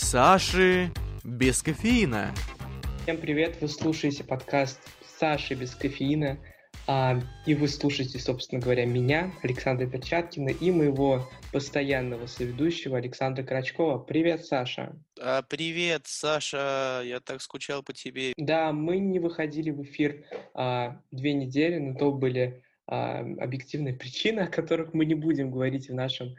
Саши без кофеина. Всем привет, вы слушаете подкаст Саши без кофеина. А, и вы слушаете, собственно говоря, меня, Александра Перчаткина, и моего постоянного соведущего Александра Крачкова. Привет, Саша. А, привет, Саша, я так скучал по тебе. Да, мы не выходили в эфир а, две недели, но то были а, объективные причины, о которых мы не будем говорить в нашем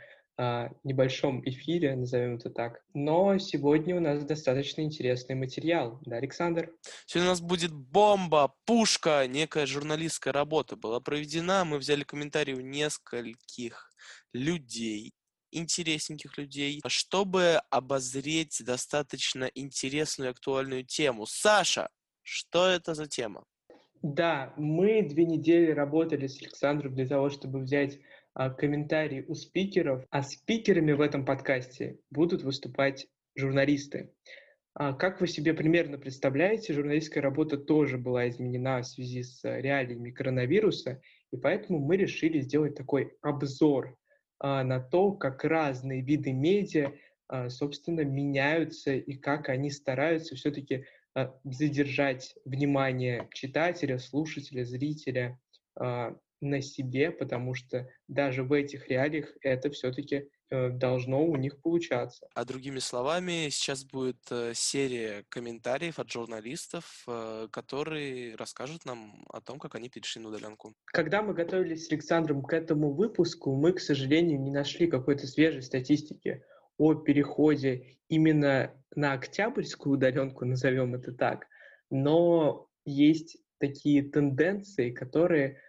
небольшом эфире, назовем это так. Но сегодня у нас достаточно интересный материал, да, Александр? Сегодня у нас будет бомба, пушка, некая журналистская работа была проведена. Мы взяли комментарии у нескольких людей, интересненьких людей, чтобы обозреть достаточно интересную и актуальную тему. Саша, что это за тема? Да, мы две недели работали с Александром для того, чтобы взять а, комментарии у спикеров, а спикерами в этом подкасте будут выступать журналисты. А, как вы себе примерно представляете, журналистская работа тоже была изменена в связи с реалиями коронавируса, и поэтому мы решили сделать такой обзор а, на то, как разные виды медиа, собственно, меняются и как они стараются все-таки задержать внимание читателя, слушателя, зрителя на себе, потому что даже в этих реалиях это все-таки э, должно у них получаться. А другими словами, сейчас будет э, серия комментариев от журналистов, э, которые расскажут нам о том, как они перешли на удаленку. Когда мы готовились с Александром к этому выпуску, мы, к сожалению, не нашли какой-то свежей статистики о переходе именно на октябрьскую удаленку, назовем это так. Но есть такие тенденции, которые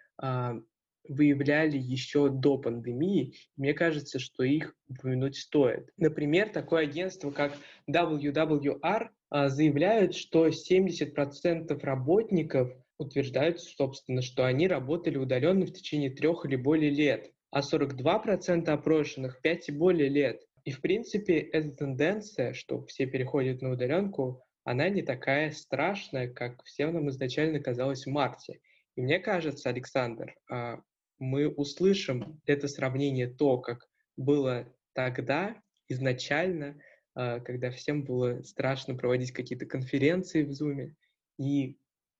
выявляли еще до пандемии. Мне кажется, что их упомянуть стоит. Например, такое агентство, как WWR, а, заявляют, что 70% работников утверждают, собственно, что они работали удаленно в течение трех или более лет, а 42% опрошенных 5 и более лет. И, в принципе, эта тенденция, что все переходят на удаленку, она не такая страшная, как всем нам изначально казалось в марте. И мне кажется, Александр, а, мы услышим это сравнение то, как было тогда, изначально, а, когда всем было страшно проводить какие-то конференции в Zoom, и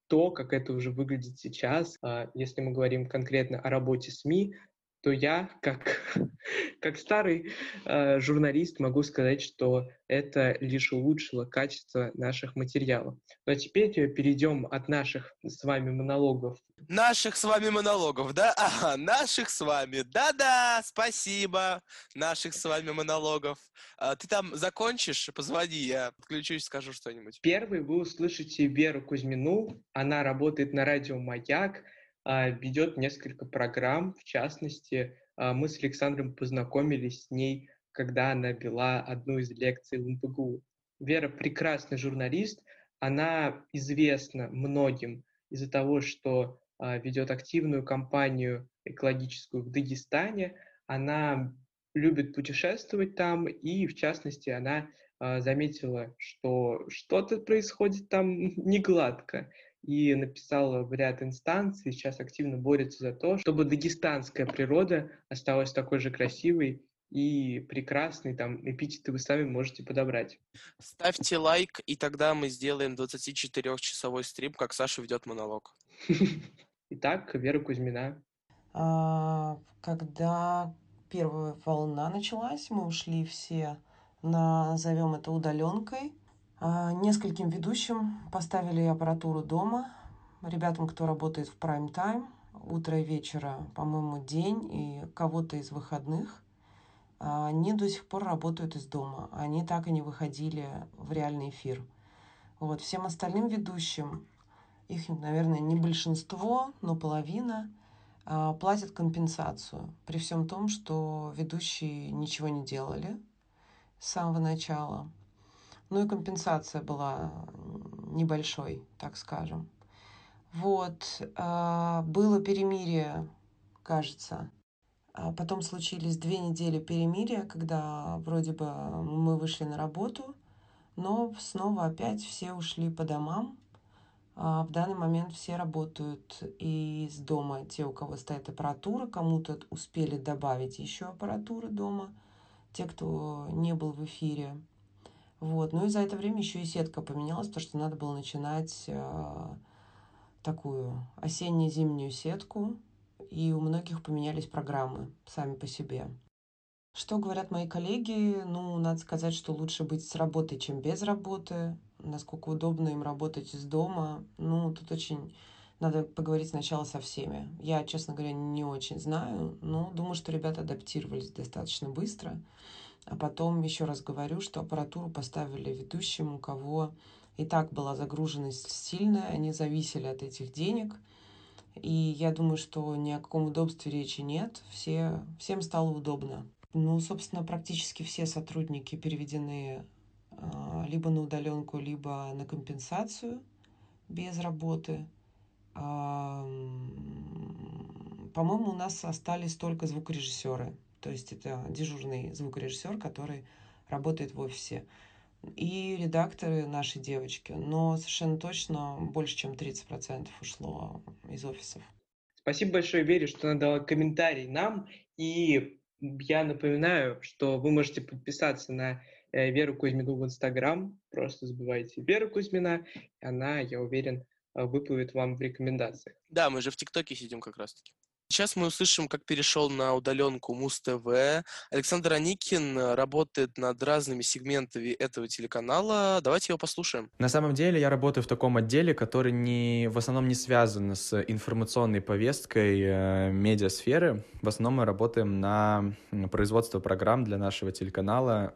то, как это уже выглядит сейчас, а, если мы говорим конкретно о работе СМИ, то я, как, как старый э, журналист, могу сказать, что это лишь улучшило качество наших материалов. Но теперь перейдем от наших с вами монологов. Наших с вами монологов, да? Ага, наших с вами. Да-да, спасибо. Наших с вами монологов. А, ты там закончишь? Позвони, я подключусь, скажу что-нибудь. Первый вы услышите Веру Кузьмину. Она работает на радио «Маяк», а, ведет несколько программ. В частности, а, мы с Александром познакомились с ней, когда она вела одну из лекций в МПГУ. Вера прекрасный журналист, она известна многим из-за того, что а, ведет активную кампанию экологическую в Дагестане. Она любит путешествовать там, и в частности она заметила, что что-то происходит там не гладко и написала в ряд инстанций, сейчас активно борется за то, чтобы дагестанская природа осталась такой же красивой и прекрасной, там эпитеты вы сами можете подобрать. Ставьте лайк, и тогда мы сделаем 24-часовой стрим, как Саша ведет монолог. Итак, Вера Кузьмина. А, когда первая волна началась, мы ушли все, назовем это удаленкой, нескольким ведущим поставили аппаратуру дома. Ребятам, кто работает в прайм-тайм, утро и вечера, по-моему, день и кого-то из выходных, а, они до сих пор работают из дома. Они так и не выходили в реальный эфир. Вот. Всем остальным ведущим, их, наверное, не большинство, но половина, а, платят компенсацию. При всем том, что ведущие ничего не делали с самого начала – ну и компенсация была небольшой, так скажем. Вот, а, было перемирие, кажется. А потом случились две недели перемирия, когда вроде бы мы вышли на работу, но снова опять все ушли по домам. А в данный момент все работают из дома. Те, у кого стоит аппаратура, кому-то успели добавить еще аппаратуры дома. Те, кто не был в эфире. Вот. Ну и за это время еще и сетка поменялась, потому что надо было начинать э, такую осенне-зимнюю сетку, и у многих поменялись программы сами по себе. Что говорят мои коллеги? Ну, надо сказать, что лучше быть с работой, чем без работы. Насколько удобно им работать из дома. Ну, тут очень надо поговорить сначала со всеми. Я, честно говоря, не очень знаю, но думаю, что ребята адаптировались достаточно быстро. А потом еще раз говорю, что аппаратуру поставили ведущим, у кого и так была загруженность сильная, они зависели от этих денег. И я думаю, что ни о каком удобстве речи нет. Все, всем стало удобно. Ну, собственно, практически все сотрудники переведены э, либо на удаленку, либо на компенсацию без работы. Э, по-моему, у нас остались только звукорежиссеры. То есть это дежурный звукорежиссер, который работает в офисе. И редакторы наши девочки. Но совершенно точно больше, чем 30% ушло из офисов. Спасибо большое, Вере, что она дала комментарий нам. И я напоминаю, что вы можете подписаться на э, Веру Кузьмину в Инстаграм. Просто забывайте Веру Кузьмина. Она, я уверен, выплывет вам в рекомендациях. Да, мы же в ТикТоке сидим как раз-таки. Сейчас мы услышим, как перешел на удаленку Муз-ТВ. Александр Аникин э, работает над разными сегментами этого телеканала. Давайте его послушаем. На самом деле я работаю в таком отделе, который не, в основном не связан с информационной повесткой э, медиасферы. В основном мы работаем на производство программ для нашего телеканала,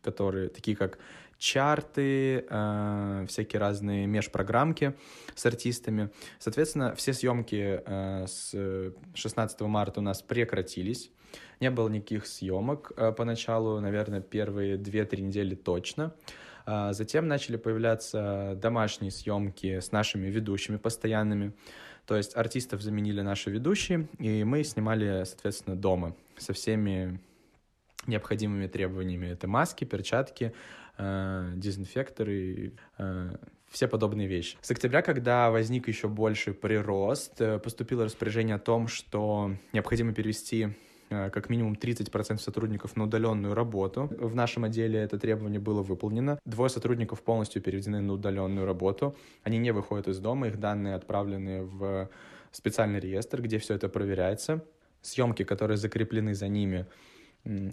которые такие как чарты, э, всякие разные межпрограммки с артистами. Соответственно, все съемки э, с 16 марта у нас прекратились. Не было никаких съемок э, поначалу, наверное, первые 2-3 недели точно. А затем начали появляться домашние съемки с нашими ведущими постоянными. То есть артистов заменили наши ведущие, и мы снимали, соответственно, дома со всеми необходимыми требованиями. Это маски, перчатки, э, дезинфекторы, э, все подобные вещи. С октября, когда возник еще больше прирост, э, поступило распоряжение о том, что необходимо перевести э, как минимум 30% сотрудников на удаленную работу. В нашем отделе это требование было выполнено. Двое сотрудников полностью переведены на удаленную работу. Они не выходят из дома, их данные отправлены в специальный реестр, где все это проверяется. Съемки, которые закреплены за ними,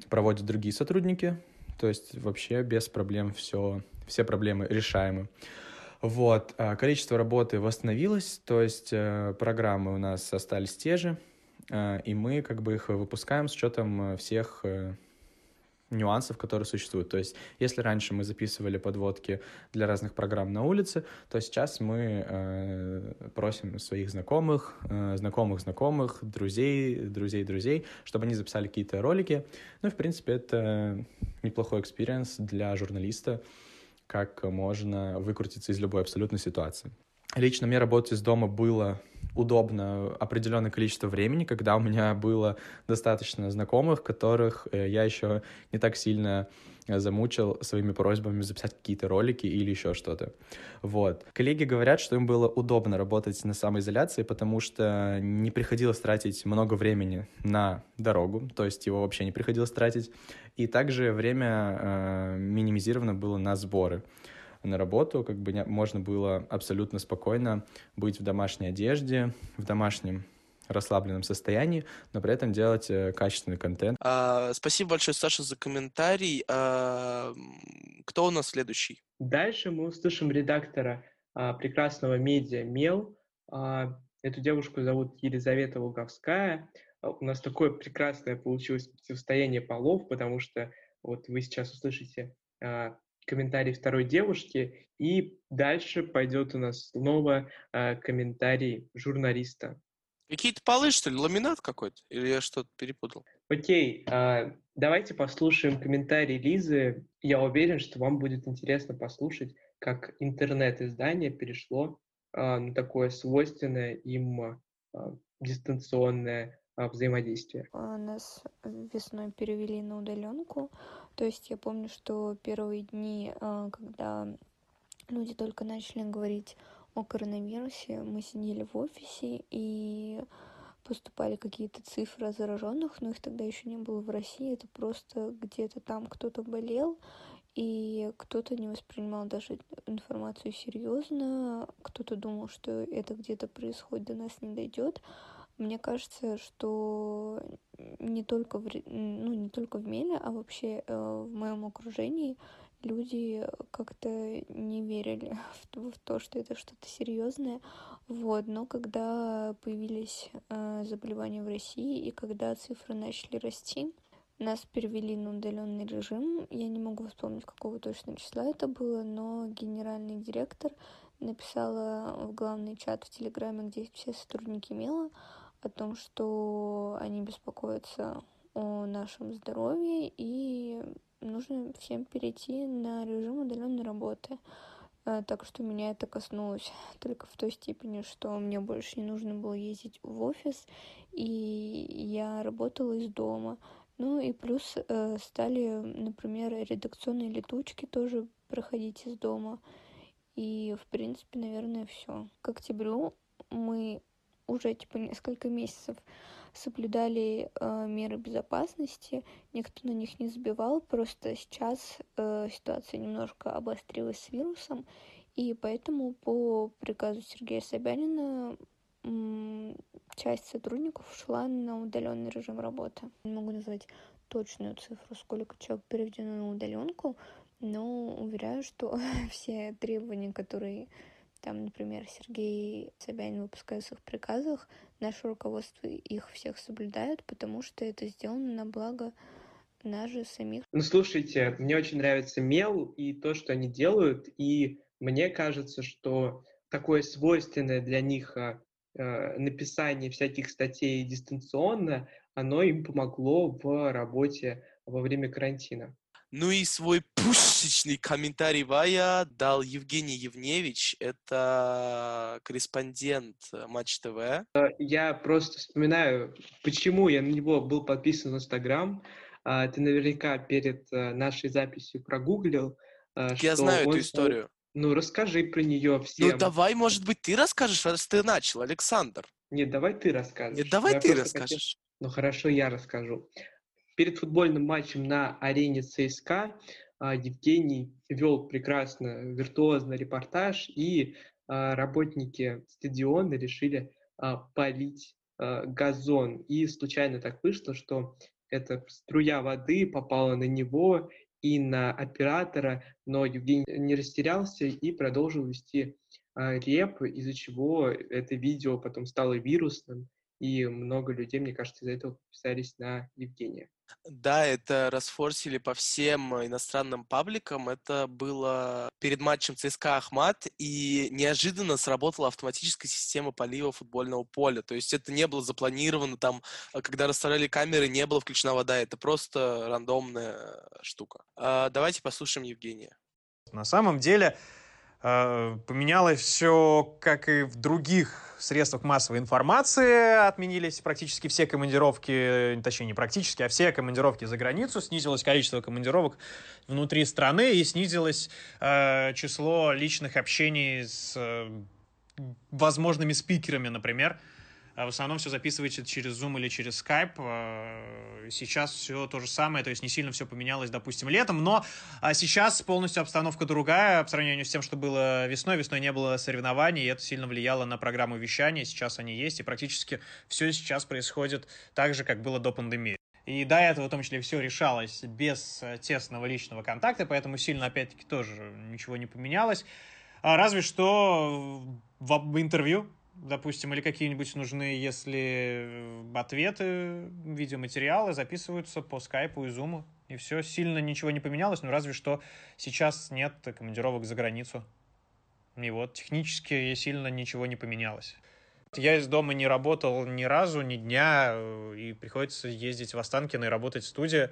проводят другие сотрудники, то есть вообще без проблем все, все проблемы решаемы. Вот, а количество работы восстановилось, то есть э, программы у нас остались те же, э, и мы как бы их выпускаем с учетом э, всех нюансов, которые существуют. То есть, если раньше мы записывали подводки для разных программ на улице, то сейчас мы э, просим своих знакомых, э, знакомых знакомых, друзей, друзей друзей, чтобы они записали какие-то ролики. Ну в принципе, это неплохой experience для журналиста, как можно выкрутиться из любой абсолютной ситуации. Лично мне работать из дома было удобно определенное количество времени, когда у меня было достаточно знакомых, которых э, я еще не так сильно э, замучил своими просьбами записать какие-то ролики или еще что-то. Вот. Коллеги говорят, что им было удобно работать на самоизоляции, потому что не приходилось тратить много времени на дорогу, то есть его вообще не приходилось тратить, и также время э, минимизировано было на сборы на работу, как бы можно было абсолютно спокойно быть в домашней одежде, в домашнем расслабленном состоянии, но при этом делать э, качественный контент. А, спасибо большое, Саша, за комментарий. А, кто у нас следующий? Дальше мы услышим редактора а, прекрасного медиа «Мел». А, эту девушку зовут Елизавета Луговская. А, у нас такое прекрасное получилось противостояние полов, потому что вот вы сейчас услышите а, комментарий второй девушки, и дальше пойдет у нас снова э, комментарий журналиста. Какие-то полы, что ли? Ламинат какой-то? Или я что-то перепутал? Окей, э, давайте послушаем комментарий Лизы. Я уверен, что вам будет интересно послушать, как интернет-издание перешло э, на такое свойственное им э, дистанционное э, взаимодействие. Нас весной перевели на удаленку. То есть я помню, что первые дни, а, когда люди только начали говорить о коронавирусе, мы сидели в офисе и поступали какие-то цифры зараженных, но их тогда еще не было в России, это просто где-то там кто-то болел, и кто-то не воспринимал даже информацию серьезно, кто-то думал, что это где-то происходит, до нас не дойдет. Мне кажется, что не только в, ну, не только в Меле, а вообще э, в моем окружении люди как-то не верили в, в то, что это что-то серьезное. Вот, но когда появились э, заболевания в России и когда цифры начали расти, нас перевели на удаленный режим. Я не могу вспомнить, какого точно числа это было, но генеральный директор написала в главный чат в Телеграме, где все сотрудники Мела, о том, что они беспокоятся о нашем здоровье и нужно всем перейти на режим удаленной работы. А, так что меня это коснулось только в той степени, что мне больше не нужно было ездить в офис, и я работала из дома. Ну и плюс э, стали, например, редакционные летучки тоже проходить из дома. И, в принципе, наверное, все. К октябрю мы уже типа несколько месяцев соблюдали э, меры безопасности, никто на них не забивал, просто сейчас э, ситуация немножко обострилась с вирусом, и поэтому по приказу Сергея Собянина часть сотрудников ушла на удаленный режим работы. Не могу назвать точную цифру, сколько человек переведено на удаленку, но уверяю, что все требования, которые там, например, Сергей Собянин выпускает в своих приказах, наше руководство их всех соблюдает, потому что это сделано на благо нас же самих. Ну, слушайте, мне очень нравится Мел и то, что они делают, и мне кажется, что такое свойственное для них а, э, написание всяких статей дистанционно, оно им помогло в работе во время карантина. Ну и свой пушечный комментарий Вая дал Евгений Евневич. Это корреспондент Матч ТВ. Я просто вспоминаю, почему я на него был подписан в Инстаграм. А, ты наверняка перед э, нашей записью прогуглил. Э, я знаю эту историю. Ну, расскажи про нее всем. Ну, давай, может быть, ты расскажешь, раз ты начал, Александр. Нет, давай ты расскажешь. Нет, давай я ты расскажешь. Хотел... Ну, хорошо, я расскажу. Перед футбольным матчем на арене ЦСКА а, Евгений вел прекрасно, виртуозно репортаж, и а, работники стадиона решили а, полить газон. И случайно так вышло, что эта струя воды попала на него и на оператора, но Евгений не растерялся и продолжил вести реп, из-за чего это видео потом стало вирусным, и много людей, мне кажется, из-за этого подписались на Евгения. Да, это расфорсили по всем иностранным пабликам. Это было перед матчем ЦСКА Ахмат, и неожиданно сработала автоматическая система полива футбольного поля. То есть это не было запланировано там, а когда расставляли камеры, не была включена вода. Это просто рандомная штука. А, давайте послушаем Евгения. На самом деле, поменялось все, как и в других средствах массовой информации. Отменились практически все командировки, точнее, не практически, а все командировки за границу. Снизилось количество командировок внутри страны и снизилось э, число личных общений с э, возможными спикерами, например. А в основном все записываете через Zoom или через Skype. А, сейчас все то же самое, то есть не сильно все поменялось, допустим, летом, но а, сейчас полностью обстановка другая по сравнению с тем, что было весной. Весной не было соревнований, и это сильно влияло на программу вещания. Сейчас они есть, и практически все сейчас происходит так же, как было до пандемии. И до этого, в том числе, все решалось без тесного личного контакта, поэтому сильно, опять-таки, тоже ничего не поменялось. Разве что в интервью допустим, или какие-нибудь нужны, если э, ответы, видеоматериалы записываются по скайпу и зуму, и все, сильно ничего не поменялось, но разве что сейчас нет командировок за границу. И вот технически сильно ничего не поменялось. Я из дома не работал ни разу, ни дня, э, и приходится ездить в Останкино и работать в студии.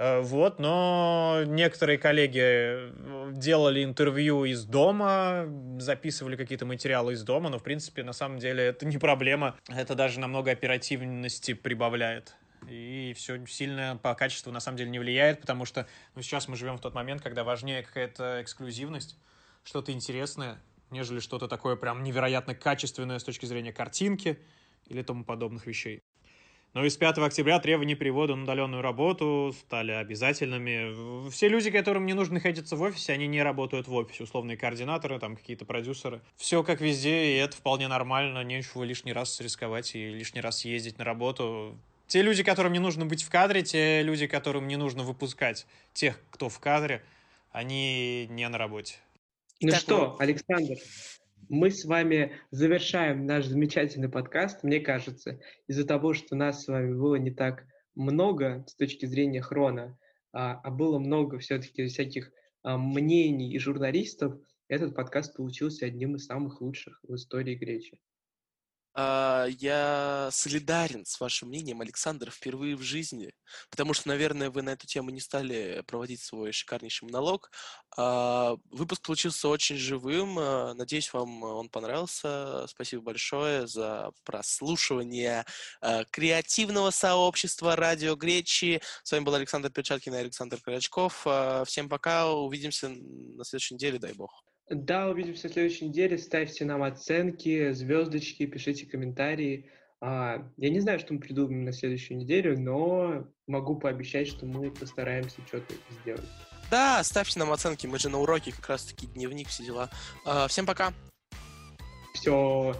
Э, вот, но некоторые коллеги э, делали интервью из дома, записывали какие-то материалы из дома, но, в принципе, на самом деле это не проблема. Это даже намного оперативности прибавляет. И все сильно по качеству на самом деле не влияет, потому что ну, сейчас мы живем в тот момент, когда важнее какая-то эксклюзивность, что-то интересное, нежели что-то такое прям невероятно качественное с точки зрения картинки или тому подобных вещей. Но и с 5 октября требования перевода на удаленную работу стали обязательными. Все люди, которым не нужно находиться в офисе, они не работают в офисе. Условные координаторы, там какие-то продюсеры. Все как везде, и это вполне нормально. Нечего лишний раз рисковать и лишний раз ездить на работу. Те люди, которым не нужно быть в кадре, те люди, которым не нужно выпускать тех, кто в кадре, они не на работе. Ну Итак, что, Александр, мы с вами завершаем наш замечательный подкаст, мне кажется, из-за того, что нас с вами было не так много с точки зрения хрона, а, а было много все-таки всяких а, мнений и журналистов, этот подкаст получился одним из самых лучших в истории Гречи. А, я солидарен с вашим мнением, Александр, впервые в жизни, потому что, наверное, вы на эту тему не стали проводить свой шикарнейший монолог. А, выпуск получился очень живым. А, надеюсь, вам он понравился. Спасибо большое за прослушивание креативного сообщества Радио Гречи. С вами был Александр Перчаткин и Александр Корячков. Всем пока. Увидимся на следующей неделе, дай бог. Да, увидимся в следующей неделе. Ставьте нам оценки, звездочки, пишите комментарии. А, я не знаю, что мы придумаем на следующую неделю, но могу пообещать, что мы постараемся что-то сделать. Да, ставьте нам оценки, мы же на уроке как раз-таки дневник, все дела. А, всем пока. Все.